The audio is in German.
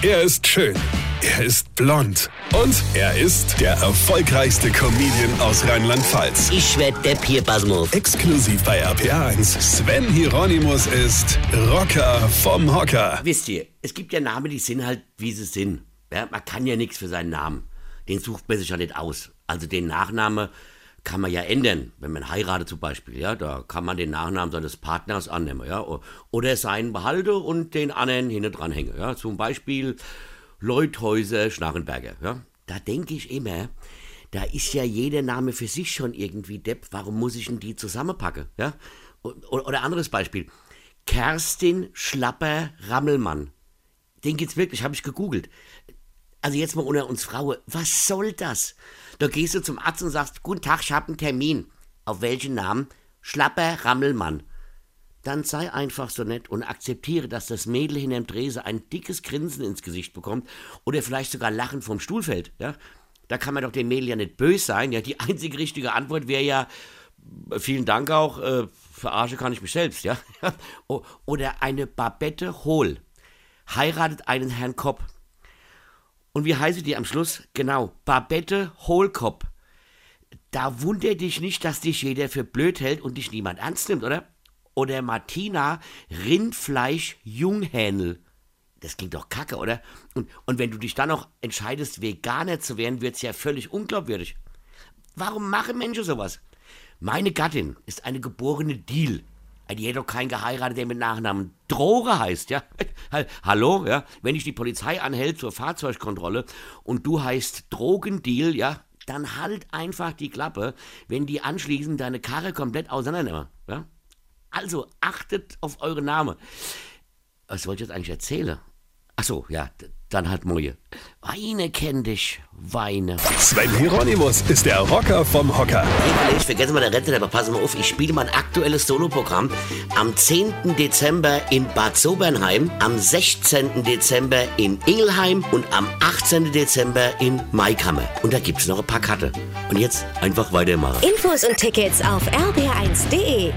Er ist schön. Er ist blond. Und er ist der erfolgreichste Comedian aus Rheinland-Pfalz. Ich werd der Pierpasmus. Exklusiv bei RPA1. Sven Hieronymus ist Rocker vom Hocker. Wisst ihr, es gibt ja Namen, die sind halt, wie sie sind. Ja, man kann ja nichts für seinen Namen. Den sucht man sich ja nicht aus. Also den Nachname kann man ja ändern, wenn man heiratet zum Beispiel, ja, da kann man den Nachnamen seines Partners annehmen, ja, oder seinen behalte und den anderen hinten dran hängen, ja, zum Beispiel Leuthäuser Schnarrenberger, ja. Da denke ich immer, da ist ja jeder Name für sich schon irgendwie Depp, warum muss ich denn die zusammenpacken, ja? Oder anderes Beispiel, Kerstin Schlapper Rammelmann, den gibt's wirklich, habe ich gegoogelt. Also jetzt mal unter uns Frauen, was soll das? Da gehst du zum Arzt und sagst, guten Tag, ich habe einen Termin. Auf welchen Namen? Schlapper Rammelmann. Dann sei einfach so nett und akzeptiere, dass das Mädel hinterm Drese ein dickes Grinsen ins Gesicht bekommt oder vielleicht sogar Lachen vom Stuhl fällt. Ja? Da kann man doch dem Mädel ja nicht böse sein. Ja? Die einzige richtige Antwort wäre ja, vielen Dank auch, äh, verarsche kann ich mich selbst. Ja? oder eine Babette Hohl heiratet einen Herrn Kopp. Und wie heißt die am Schluss? Genau, Babette Hohlkopf. Da wundert dich nicht, dass dich jeder für blöd hält und dich niemand ernst nimmt, oder? Oder Martina Rindfleisch Junghähnel. Das klingt doch kacke, oder? Und, und wenn du dich dann noch entscheidest, Veganer zu werden, wird's ja völlig unglaubwürdig. Warum machen Menschen sowas? Meine Gattin ist eine geborene Deal. Die hätte doch keinen geheiratet, der mit Nachnamen Droge heißt, ja? Hallo, ja? Wenn dich die Polizei anhält zur Fahrzeugkontrolle und du heißt Drogendeal, ja? Dann halt einfach die Klappe, wenn die anschließend deine Karre komplett auseinandernehmen, ja? Also achtet auf eure Namen. Was wollte ich jetzt eigentlich erzählen? Ach so, ja, dann halt Moje. Weine kenn dich, Weine. Sven Hieronymus ist der Rocker vom Hocker. Ich vergesse mal der Rente, aber pass mal auf, ich spiele mein aktuelles Soloprogramm am 10. Dezember in Bad Sobernheim, am 16. Dezember in Ingelheim und am 18. Dezember in Maikammer. Und da gibt's noch ein paar Karte. Und jetzt einfach weitermachen. Infos und Tickets auf rb1.de